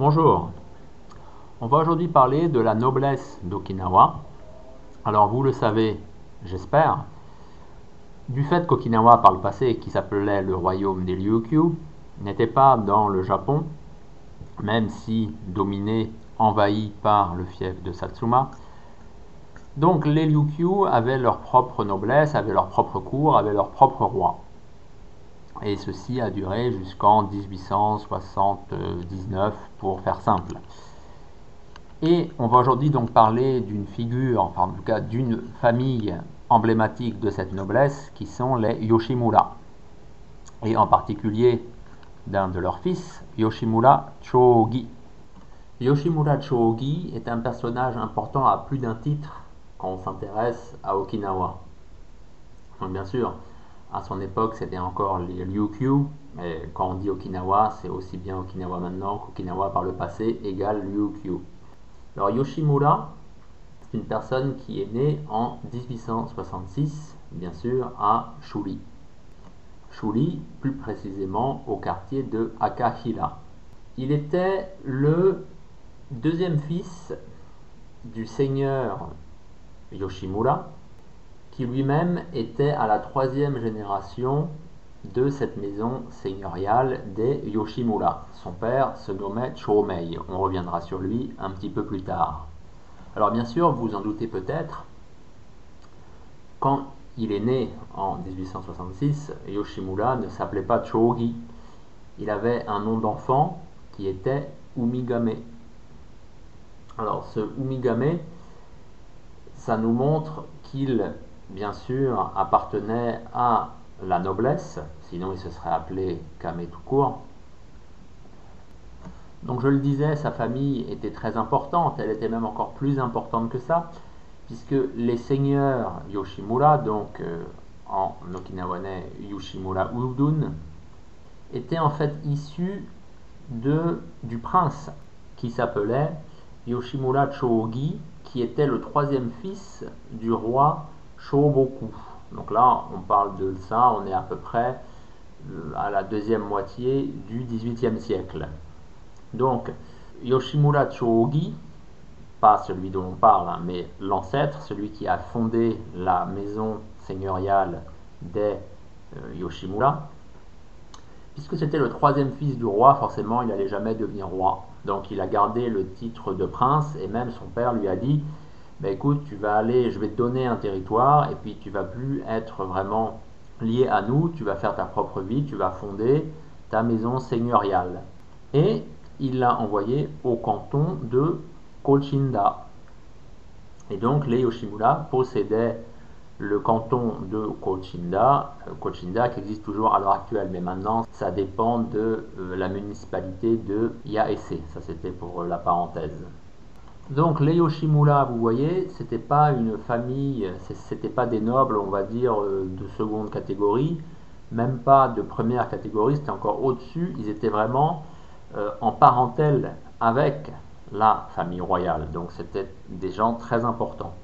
Bonjour, on va aujourd'hui parler de la noblesse d'Okinawa. Alors vous le savez, j'espère, du fait qu'Okinawa par le passé, qui s'appelait le royaume des Ryukyu, n'était pas dans le Japon, même si dominé, envahi par le fief de Satsuma. Donc les Ryukyu avaient leur propre noblesse, avaient leur propre cour, avaient leur propre roi. Et ceci a duré jusqu'en 1879 pour faire simple. Et on va aujourd'hui donc parler d'une figure, enfin en tout cas d'une famille emblématique de cette noblesse qui sont les Yoshimura. Et en particulier d'un de leurs fils, Yoshimura Chogi. Yoshimura Chogi est un personnage important à plus d'un titre quand on s'intéresse à Okinawa. Bien sûr, à son époque, c'était encore les Ryukyu, mais quand on dit Okinawa, c'est aussi bien Okinawa maintenant qu'Okinawa par le passé égale Ryukyu. Alors Yoshimura, c'est une personne qui est née en 1866, bien sûr, à Shuri. Shuri, plus précisément au quartier de Akahira. Il était le deuxième fils du seigneur Yoshimura, qui lui-même était à la troisième génération de cette maison seigneuriale des Yoshimura. Son père se nommait Chomei. On reviendra sur lui un petit peu plus tard. Alors bien sûr, vous en doutez peut-être, quand il est né en 1866, Yoshimura ne s'appelait pas Chogi. Il avait un nom d'enfant qui était Umigame. Alors ce Umigame, ça nous montre qu'il, bien sûr, appartenait à la noblesse, sinon il se serait appelé Kame tout court. Donc je le disais, sa famille était très importante, elle était même encore plus importante que ça, puisque les seigneurs Yoshimura, donc euh, en okinawanais Yoshimura Udun, étaient en fait issus de, du prince qui s'appelait Yoshimura Chogi, qui était le troisième fils du roi Shoboku. Donc là, on parle de ça, on est à peu près euh, à la deuxième moitié du XVIIIe siècle. Donc, Yoshimura Chogi, pas celui dont on parle, hein, mais l'ancêtre, celui qui a fondé la maison seigneuriale des euh, Yoshimura, puisque c'était le troisième fils du roi, forcément il n'allait jamais devenir roi. Donc il a gardé le titre de prince et même son père lui a dit bah, écoute, tu vas aller, je vais te donner un territoire et puis tu vas plus être vraiment lié à nous, tu vas faire ta propre vie, tu vas fonder ta maison seigneuriale. Et il l'a envoyé au canton de Kochinda. Et donc les Yoshimura possédaient le canton de Kochinda, euh, Kochinda qui existe toujours à l'heure actuelle, mais maintenant ça dépend de euh, la municipalité de Yaese. Ça c'était pour la parenthèse. Donc les Yoshimura, vous voyez, c'était pas une famille, c'était pas des nobles, on va dire, euh, de seconde catégorie, même pas de première catégorie, c'était encore au-dessus, ils étaient vraiment euh, en parentèle avec la famille royale, donc c'était des gens très importants.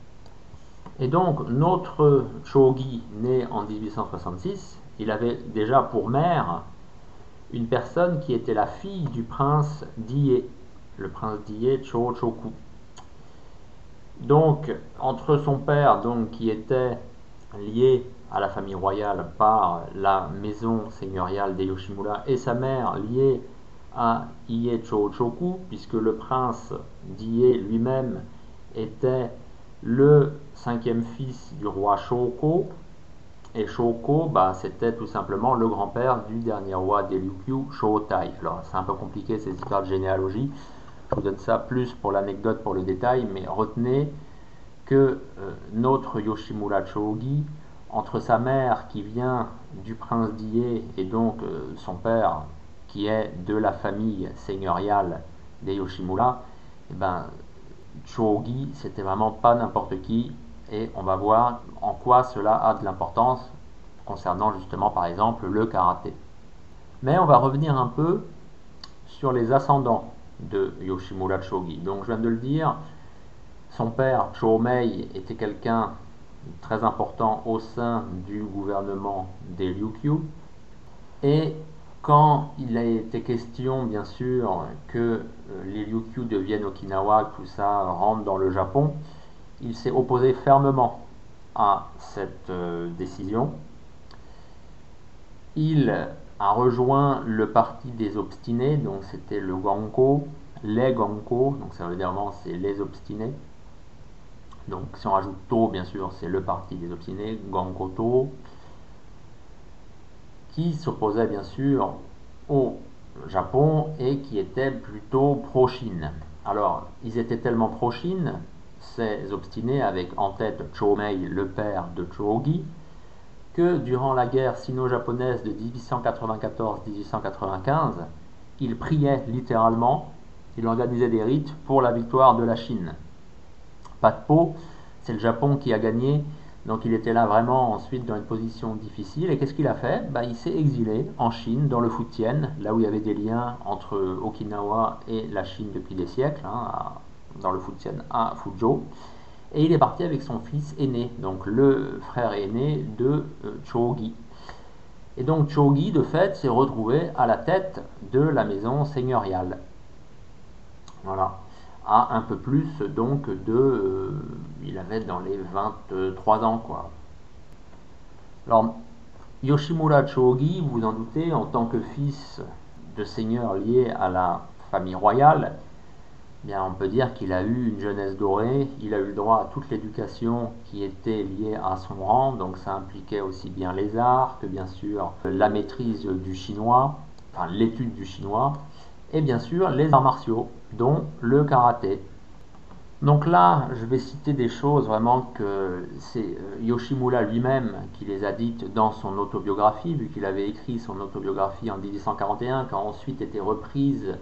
Et donc notre shogi, né en 1866, il avait déjà pour mère une personne qui était la fille du prince Diye, le prince Diye Chochoku. Donc, entre son père, donc, qui était lié à la famille royale par la maison seigneuriale des Yoshimura, et sa mère liée à Ie Chochoku, puisque le prince d'Ie lui-même était le cinquième fils du roi Shoko, et Shoko, bah, c'était tout simplement le grand-père du dernier roi des Ryukyu, Shotai. Alors, c'est un peu compliqué ces histoires de généalogie. Je vous donne ça plus pour l'anecdote, pour le détail, mais retenez que euh, notre Yoshimura Chogi, entre sa mère qui vient du prince d'Ie et donc euh, son père qui est de la famille seigneuriale des Yoshimura, eh ben, c'était vraiment pas n'importe qui, et on va voir en quoi cela a de l'importance concernant justement par exemple le karaté. Mais on va revenir un peu sur les ascendants de Yoshimura Shogi. Donc je viens de le dire, son père Chomei était quelqu'un très important au sein du gouvernement des Ryukyu. Et quand il a été question, bien sûr, que euh, les Ryukyu deviennent Okinawa, que tout ça rentre dans le Japon, il s'est opposé fermement à cette euh, décision. Il a rejoint le parti des obstinés, donc c'était le Ganko, les Ganko, donc ça veut dire vraiment c'est les obstinés. Donc si on rajoute To, bien sûr, c'est le parti des obstinés, Gankoto, qui s'opposait bien sûr au Japon et qui était plutôt pro-Chine. Alors, ils étaient tellement pro-Chine, ces obstinés, avec en tête Chomei, le père de Chōgi, que durant la guerre sino-japonaise de 1894-1895, ils priaient littéralement, ils organisaient des rites pour la victoire de la Chine. Pas de peau, c'est le Japon qui a gagné donc il était là vraiment ensuite dans une position difficile. Et qu'est-ce qu'il a fait? Bah, Il s'est exilé en Chine, dans le Fujian, là où il y avait des liens entre Okinawa et la Chine depuis des siècles, hein, dans le Fujian à Fuzhou. Et il est parti avec son fils aîné, donc le frère aîné de euh, Chogi. Et donc Chogi, de fait, s'est retrouvé à la tête de la maison seigneuriale. Voilà à un peu plus donc de... Euh, il avait dans les 23 ans quoi. Alors Yoshimura Chogi, vous en doutez, en tant que fils de seigneur lié à la famille royale, on peut dire qu'il a eu une jeunesse dorée, il a eu droit à toute l'éducation qui était liée à son rang, donc ça impliquait aussi bien les arts que bien sûr la maîtrise du chinois, enfin l'étude du chinois, et bien sûr les arts martiaux, dont le karaté. Donc là, je vais citer des choses vraiment que c'est euh, Yoshimura lui-même qui les a dites dans son autobiographie, vu qu'il avait écrit son autobiographie en 1841, qui a ensuite été reprise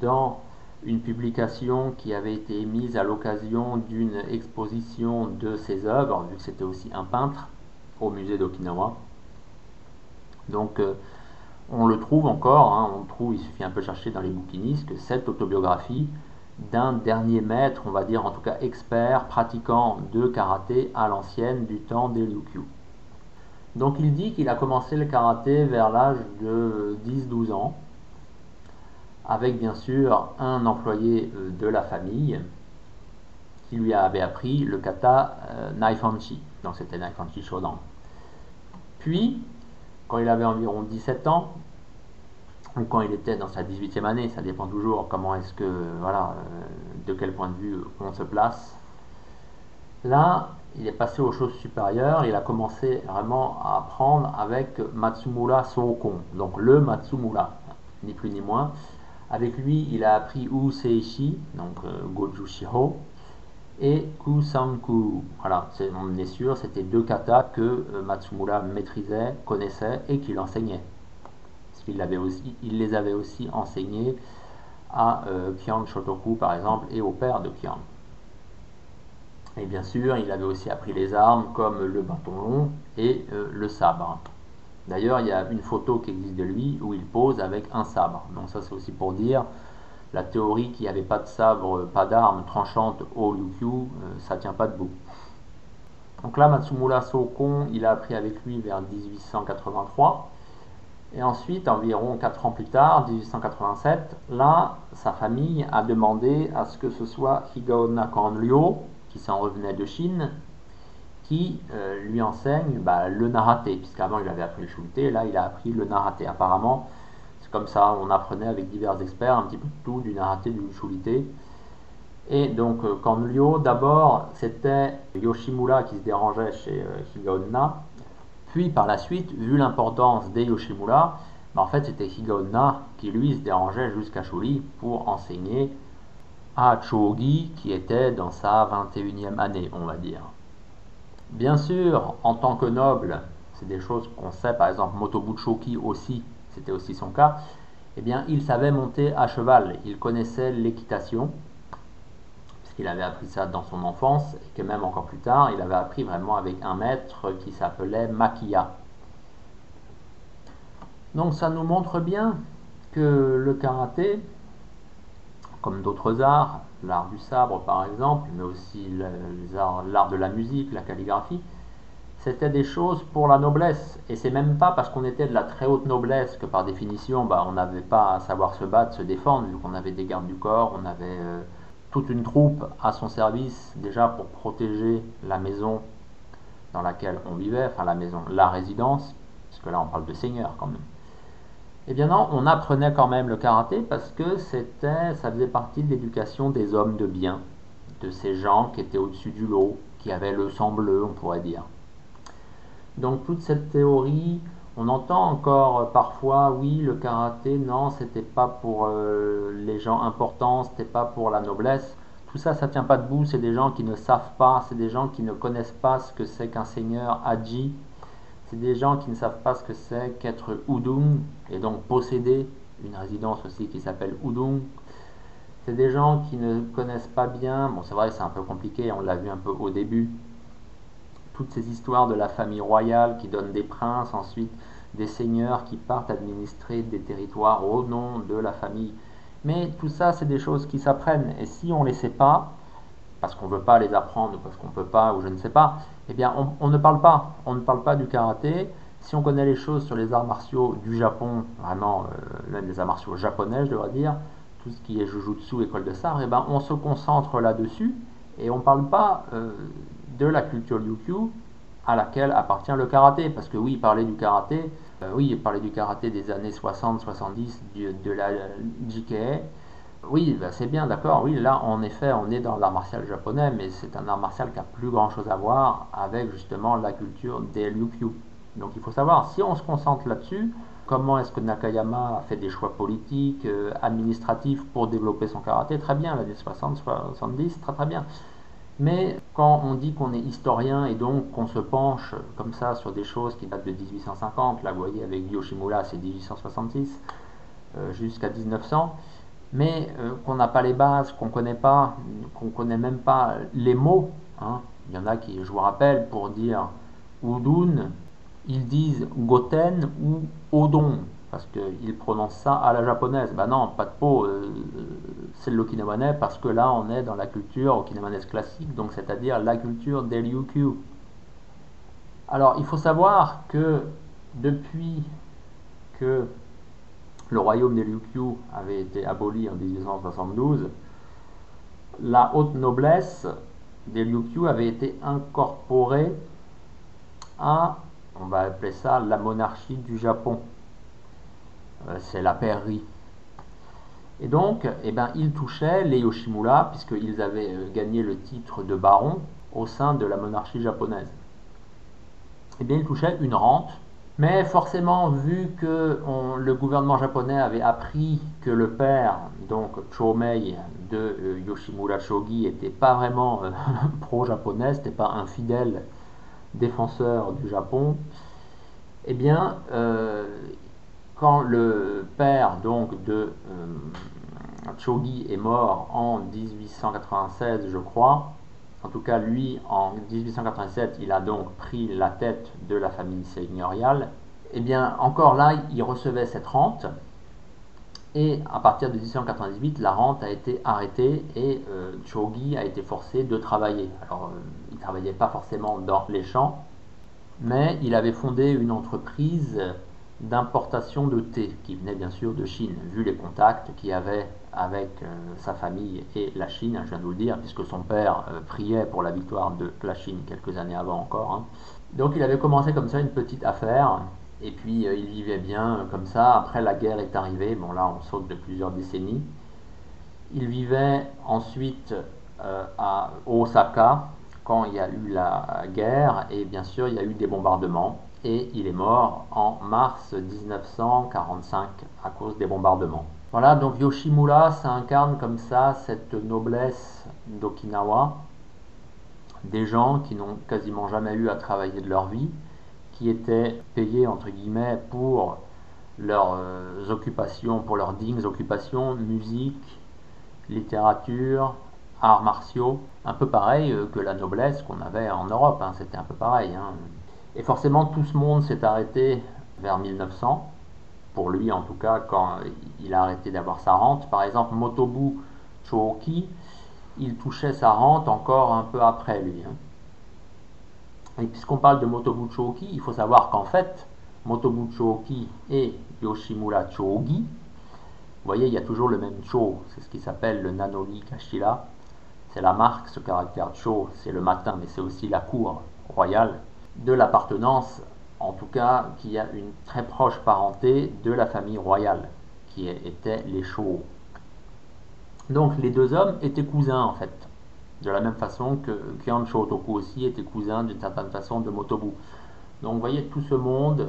dans une publication qui avait été émise à l'occasion d'une exposition de ses œuvres, vu que c'était aussi un peintre, au musée d'Okinawa. Donc euh, on le trouve encore, hein, on trouve, il suffit un peu chercher dans les bouquinistes, cette autobiographie d'un dernier maître, on va dire en tout cas expert, pratiquant de karaté à l'ancienne du temps des Ryukyu. Donc il dit qu'il a commencé le karaté vers l'âge de 10-12 ans, avec bien sûr un employé euh, de la famille qui lui avait appris le kata euh, Naifanchi, donc c'était Naifanchi Shodan. Puis, quand il avait environ 17 ans, ou quand il était dans sa 18e année, ça dépend toujours comment est-ce que, voilà, euh, de quel point de vue on se place. Là, il est passé aux choses supérieures, il a commencé vraiment à apprendre avec Matsumura Sokon, donc le Matsumura, ni plus ni moins. Avec lui, il a appris Useishi, donc euh, Goju Shiho, et Kusanku. Voilà, on est sûr, c'était deux katas que euh, Matsumura maîtrisait, connaissait et qu'il enseignait. Il les avait aussi enseignés à euh, Kian Shotoku par exemple et au père de Kian. Et bien sûr, il avait aussi appris les armes comme le bâton long et euh, le sabre. D'ailleurs, il y a une photo qui existe de lui où il pose avec un sabre. Donc ça, c'est aussi pour dire la théorie qu'il n'y avait pas de sabre, pas d'armes tranchantes au Ryukyu, euh, ça tient pas debout. Donc là, Matsumura Sokon, il a appris avec lui vers 1883. Et ensuite, environ 4 ans plus tard, 1887, là, sa famille a demandé à ce que ce soit Higaonna Kanryo, qui s'en revenait de Chine, euh, lui enseigne bah, le narraté, puisqu'avant il avait appris le shunté, là il a appris le narraté. Apparemment, comme ça, on apprenait avec divers experts un petit peu tout du narraté, du chulité. Et donc, Kanryo, euh, d'abord, c'était Yoshimura qui se dérangeait chez euh, Puis, par la suite, vu l'importance des Yoshimura, bah, en fait, c'était Higaonna qui, lui, se dérangeait jusqu'à Shuri pour enseigner à Chogi, qui était dans sa 21e année, on va dire. Bien sûr, en tant que noble, c'est des choses qu'on sait, par exemple, Motobuchoki aussi, c'était aussi son cas, eh bien, il savait monter à cheval. Il connaissait l'équitation, puisqu'il avait appris ça dans son enfance, et que même encore plus tard, il avait appris vraiment avec un maître qui s'appelait Makia. Donc ça nous montre bien que le karaté, comme d'autres arts, l'art du sabre par exemple, mais aussi l'art de la musique, la calligraphie, c'était des choses pour la noblesse. Et c'est même pas parce qu'on était de la très haute noblesse que par définition, bah, on n'avait pas à savoir se battre, se défendre, vu qu'on avait des gardes du corps, on avait euh, toute une troupe à son service déjà pour protéger la maison dans laquelle on vivait, enfin la maison, la résidence, parce que là on parle de seigneur quand même. Eh bien non, on apprenait quand même le karaté parce que c'était, ça faisait partie de l'éducation des hommes de bien, de ces gens qui étaient au-dessus du lot, qui avaient le sang bleu, on pourrait dire. Donc toute cette théorie, on entend encore parfois, oui, le karaté, non, c'était pas pour euh, les gens importants, c'était pas pour la noblesse. Tout ça, ça tient pas debout. C'est des gens qui ne savent pas, c'est des gens qui ne connaissent pas ce que c'est qu'un seigneur Haji. C'est des gens qui ne savent pas ce que c'est qu'être Udung et donc posséder une résidence aussi qui s'appelle Udung. C'est des gens qui ne connaissent pas bien. Bon, c'est vrai, c'est un peu compliqué. On l'a vu un peu au début toutes ces histoires de la famille royale qui donne des princes, ensuite des seigneurs qui partent administrer des territoires au nom de la famille. Mais tout ça, c'est des choses qui s'apprennent. Et si on ne les sait pas, parce qu'on ne veut pas les apprendre, parce qu'on ne peut pas, ou je ne sais pas, eh bien, on, ne parle pas. On ne parle pas du karaté. Si on connaît les choses sur les arts martiaux du Japon, vraiment, euh, même les arts martiaux japonais, je devrais dire, tout ce qui est jujutsu, école de sar, eh ben, on se concentre là-dessus et on ne parle pas euh, de la culture Ryukyu à laquelle appartient le karaté. Parce que oui, parler du karaté, euh, oui, parler du karaté des années 60-70 de, la JKA, oui, bah, c'est bien, d'accord. Oui, là, en effet, on est dans l'art martial japonais, mais c'est un art martial qui a plus grand chose à voir avec justement la culture des Ryukyu. Donc il faut savoir, si on se concentre là-dessus, comment est-ce que Nakayama a fait des choix politiques, euh, administratifs pour développer son karaté? Très bien, l'année 60-70, très très bien. Mais quand on dit qu'on est historien et donc qu'on se penche comme ça sur des choses qui datent de 1850, là vous voyez avec Yoshimura c'est 1866 euh, jusqu'à 1900, mais euh, qu'on n'a pas les bases, qu'on ne connaît pas, qu'on connaît même pas les mots. Hein. Il y en a qui, je vous rappelle, pour dire Udun, ils disent Goten ou Odon parce qu'il prononce ça à la japonaise. Ben non, pas de peau, euh, c'est l'okinawanais parce que là on est dans la culture okinawanaise classique, donc c'est-à-dire la culture des Ryukyu. Alors il faut savoir que depuis que le royaume des Ryukyu avait été aboli en 1872, la haute noblesse des Ryukyu avait été incorporée à, on va appeler ça la monarchie du Japon. Euh, c'est la pairie. Et donc, eh ben, ils touchaient les Yoshimura, puisqu'ils avaient euh, gagné le titre de baron au sein de la monarchie japonaise. Eh bien, ils touchaient une rente, mais forcément, vu que le gouvernement japonais avait appris que le père, donc Chomei de euh, Yoshimura Shogi, n'était pas vraiment pro-japonais, n'était pas un fidèle défenseur du Japon, eh bien, quand le père donc de euh, Chogi est mort en 1896, je crois, en tout cas lui en 1887, il a donc pris la tête de la famille seigneuriale, eh bien encore là, il recevait cette rente. Et à partir de 1898, la rente a été arrêtée et euh, a été forcé de travailler. Alors, euh, il ne travaillait pas forcément dans les champs, mais il avait fondé une entreprise d'importation de thé, qui venait bien sûr de Chine, vu les contacts qu'il avait avec euh, sa famille et la Chine, je viens de vous le dire, puisque son père euh, priait pour la victoire de la Chine quelques années avant encore. Hein. Donc il avait commencé comme ça une petite affaire, et puis euh, il vivait bien comme ça. Après la guerre est arrivée, bon là on saute de plusieurs décennies. Il vivait ensuite à Osaka quand il y a eu la guerre, et bien sûr il y a eu des bombardements et il est mort en mars 1945 à cause des bombardements. Voilà, donc Yoshimura, ça incarne comme ça cette noblesse d'Okinawa, des gens qui n'ont quasiment jamais eu à travailler de leur vie, qui étaient payés entre guillemets pour leurs euh, occupations, pour leurs dignes occupations, musique, littérature, arts martiaux, un peu pareil euh, que la noblesse qu'on avait en Europe, hein, c'était un peu pareil. Hein. Et forcément, tout ce monde s'est arrêté vers 1900, pour lui en tout cas, quand il a arrêté d'avoir sa rente. Par exemple, Motobu Chouki, il touchait sa rente encore un peu après lui. Hein. Et puisqu'on parle de Motobu Chouki, il faut savoir qu'en fait, Motobu Chouki et Yoshimura Chougi, vous voyez, il y a toujours le même Cho, c'est ce qui s'appelle le Nanori Kashira. C'est la marque, ce caractère Cho, c'est le matin, mais c'est aussi la cour royale de l'appartenance, en tout cas, qui a une très proche parenté de la famille royale, qui était les Cho. Donc les deux hommes étaient cousins en fait, de la même façon que Kyan Shotoku aussi était cousin d'une certaine façon de Motobu. Donc vous voyez tout ce monde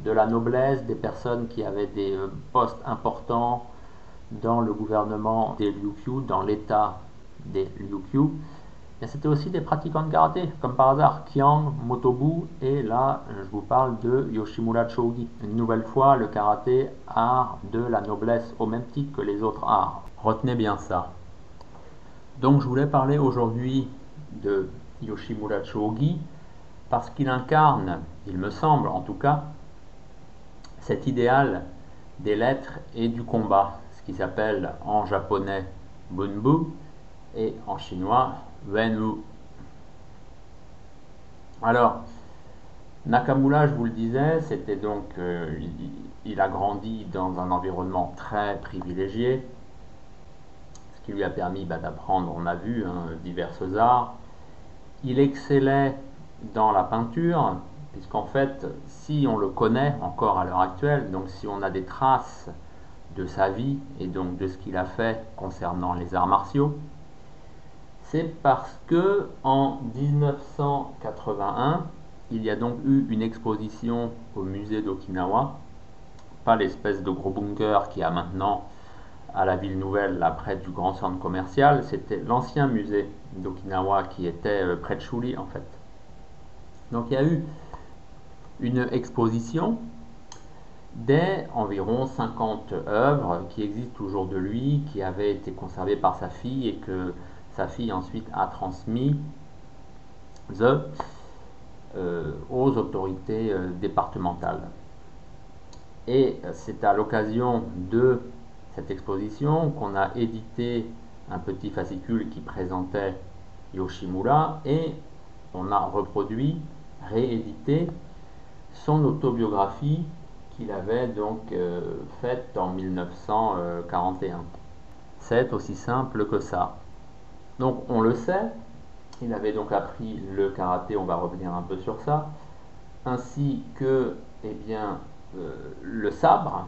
de la noblesse, des personnes qui avaient des euh, postes importants dans le gouvernement des Ryukyu, dans l'état des Ryukyu. Et c'était aussi des pratiquants de karaté, comme par hasard, Kiang, Motobu, et là, je vous parle de Yoshimura Chogi. Une nouvelle fois, le karaté, art de la noblesse, au même titre que les autres arts. Retenez bien ça. Donc, je voulais parler aujourd'hui de Yoshimura Chogi, parce qu'il incarne, il me semble en tout cas, cet idéal des lettres et du combat, ce qui s'appelle en japonais Bunbu et en chinois Wenwu. Alors, Nakamura, je vous le disais, c'était donc, euh, il, a grandi dans un environnement très privilégié, ce qui lui a permis bah, d'apprendre, on a vu, hein, diverses arts. Il excellait dans la peinture, puisqu'en fait, si on le connaît encore à l'heure actuelle, donc si on a des traces de sa vie et donc de ce qu'il a fait concernant les arts martiaux, c'est parce que en 1981, il y a donc eu une exposition au musée d'Okinawa, pas l'espèce de gros bunker qui a maintenant à la ville nouvelle, là près du grand centre commercial, c'était l'ancien musée d'Okinawa qui était euh, près de Shuli en fait. Donc il y a eu une exposition des environ 50 œuvres qui existent toujours de lui, qui avaient été conservées par sa fille et que sa fille ensuite a transmis euh, aux autorités euh, départementales. Et c'est à l'occasion de cette exposition qu'on a édité un petit fascicule qui présentait Yoshimura et on a reproduit, réédité son autobiographie qu'il avait donc euh, faite en 1941. C'est aussi simple que ça. Donc on le sait, il avait donc appris le karaté, on va revenir un peu sur ça, ainsi que eh bien, euh, le sabre,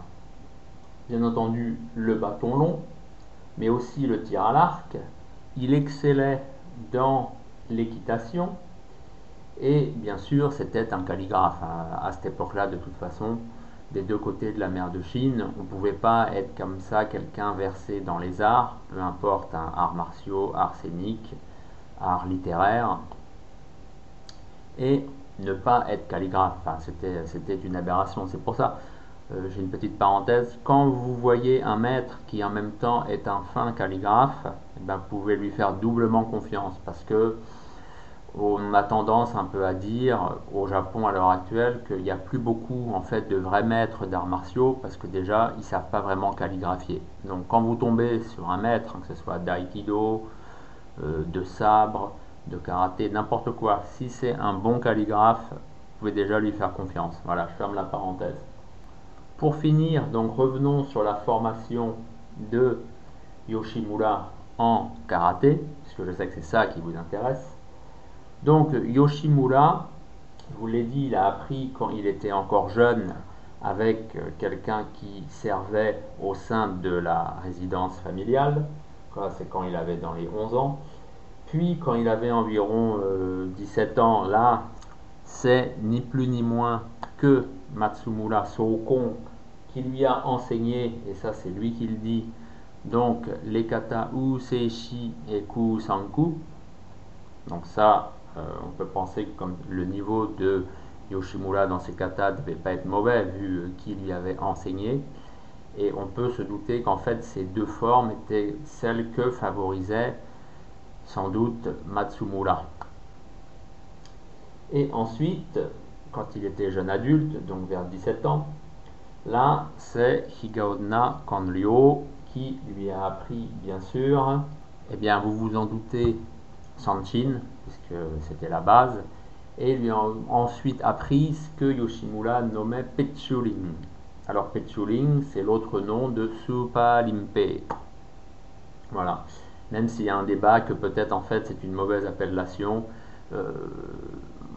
bien entendu le bâton long, mais aussi le tir à l'arc. Il excellait dans l'équitation, et bien sûr, c'était un calligraphe. À, cette époque-là, de toute façon, des deux côtés de la mer de Chine, on ne pouvait pas être comme ça quelqu'un versé dans les arts, peu importe, un art martiaux, art scénique, art littéraire, et ne pas être calligraphe. Enfin, c'était une aberration. C'est pour ça, euh, j'ai une petite parenthèse, quand vous voyez un maître qui en même temps est un fin calligraphe, eh ben, vous pouvez lui faire doublement confiance parce que on a tendance un peu à dire au Japon à l'heure actuelle qu'il n'y a plus beaucoup en fait de vrais maîtres d'arts martiaux parce que déjà ils savent pas vraiment calligraphier. Donc quand vous tombez sur un maître, que ce soit d'aïkido, euh, de sabre, de karaté, n'importe quoi, si c'est un bon calligraphe, vous pouvez déjà lui faire confiance. Voilà, je ferme la parenthèse. Pour finir, donc revenons sur la formation de Yoshimura en karaté, puisque je sais que c'est ça qui vous intéresse. Donc Yoshimura, je vous l'ai dit, il a appris quand il était encore jeune avec euh, quelqu'un qui servait au sein de la résidence familiale. C'est quand il avait dans les 11 ans. Puis quand il avait environ 17 euh, ans, là, c'est ni plus ni moins que Matsumura Soukon qui lui a enseigné, et ça c'est lui qui le dit, donc les kata Useishi et Kusanku. Donc ça, on peut penser que le niveau de Yoshimura dans ses katas ne devait pas être mauvais vu euh, qui lui avait enseigné. Et on peut se douter qu'en fait ces deux formes étaient celles que favorisait sans doute Matsumura. Et ensuite, quand il était jeune adulte, donc vers 17 ans, là c'est Higaonna Kanryo qui lui a appris bien sûr, eh bien vous vous en doutez, Sanchin, puisque c'était la base, et lui a ensuite appris ce que Yoshimura nommait Petchuling. Alors Petchuling, c'est l'autre nom de Supalimpe. Voilà. Même s'il y a un débat que peut-être en fait c'est une mauvaise appellation. Euh,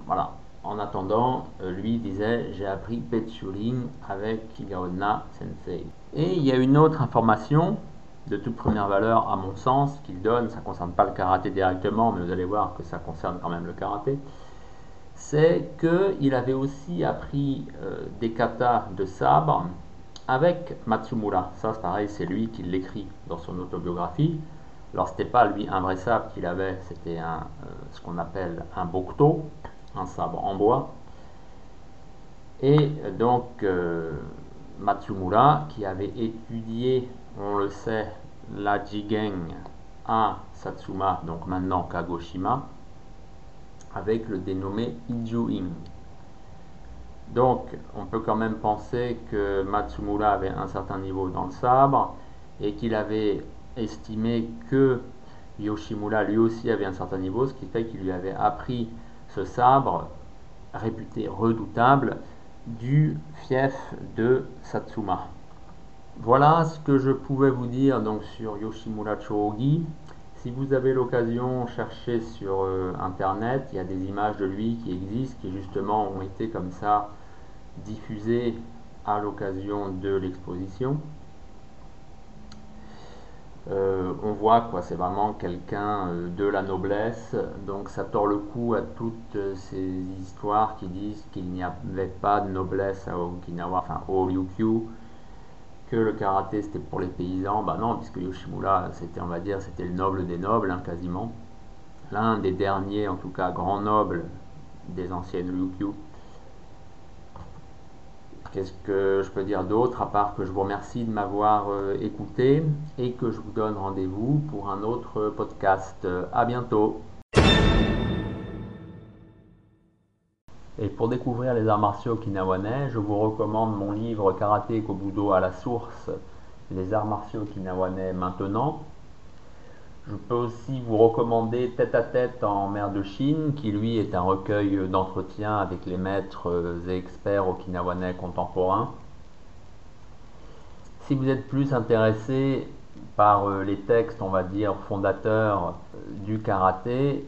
voilà. En attendant, euh, lui disait j'ai appris Petchuling avec Kigaona Sensei. Et il y a une autre information de toute première valeur à mon sens qu'il donne, ça ne concerne pas le karaté directement, mais vous allez voir que ça concerne quand même le karaté, c'est qu'il avait aussi appris euh, des katas de sabre avec Matsumura. Ça, c'est pareil, c'est lui qui l'écrit dans son autobiographie. Alors, ce n'était pas lui un vrai sabre qu'il avait, c'était euh, ce qu'on appelle un bokto, un sabre en bois. Et donc, euh, Matsumura, qui avait étudié, on le sait, la Jigen à Satsuma, donc maintenant Kagoshima, avec le dénommé Ijuin. Donc, on peut quand même penser que Matsumura avait un certain niveau dans le sabre et qu'il avait estimé que Yoshimura lui aussi avait un certain niveau, ce qui fait qu'il lui avait appris ce sabre réputé redoutable du fief de Satsuma. Voilà ce que je pouvais vous dire donc sur Yoshimura Chogi. Si vous avez l'occasion, cherchez sur euh, internet, il y a des images de lui qui existent, qui justement ont été comme ça diffusées à l'occasion de l'exposition. Euh, on voit quoi, c'est vraiment quelqu'un euh, de la noblesse, donc ça tord le cou à toutes ces histoires qui disent qu'il n'y avait pas de noblesse à Okinawa, enfin au Ryukyu, que le karaté c'était pour les paysans, bah non, puisque Yoshimura c'était, on va dire, c'était le noble des nobles, hein, quasiment, l'un des derniers, en tout cas, grands nobles des anciennes Ryukyu. Qu'est-ce que je peux dire d'autre à part que je vous remercie de m'avoir euh, écouté et que je vous donne rendez-vous pour un autre podcast. À bientôt. Et pour découvrir les arts martiaux okinawanais, je vous recommande mon livre Karaté Kobudo à la source, les arts martiaux okinawanais maintenant, je peux aussi vous recommander Tête à tête en mer de Chine, qui lui est un recueil d'entretien avec les maîtres et experts okinawanais contemporains. Si vous êtes plus intéressé par euh, les textes, on va dire, fondateurs du karaté,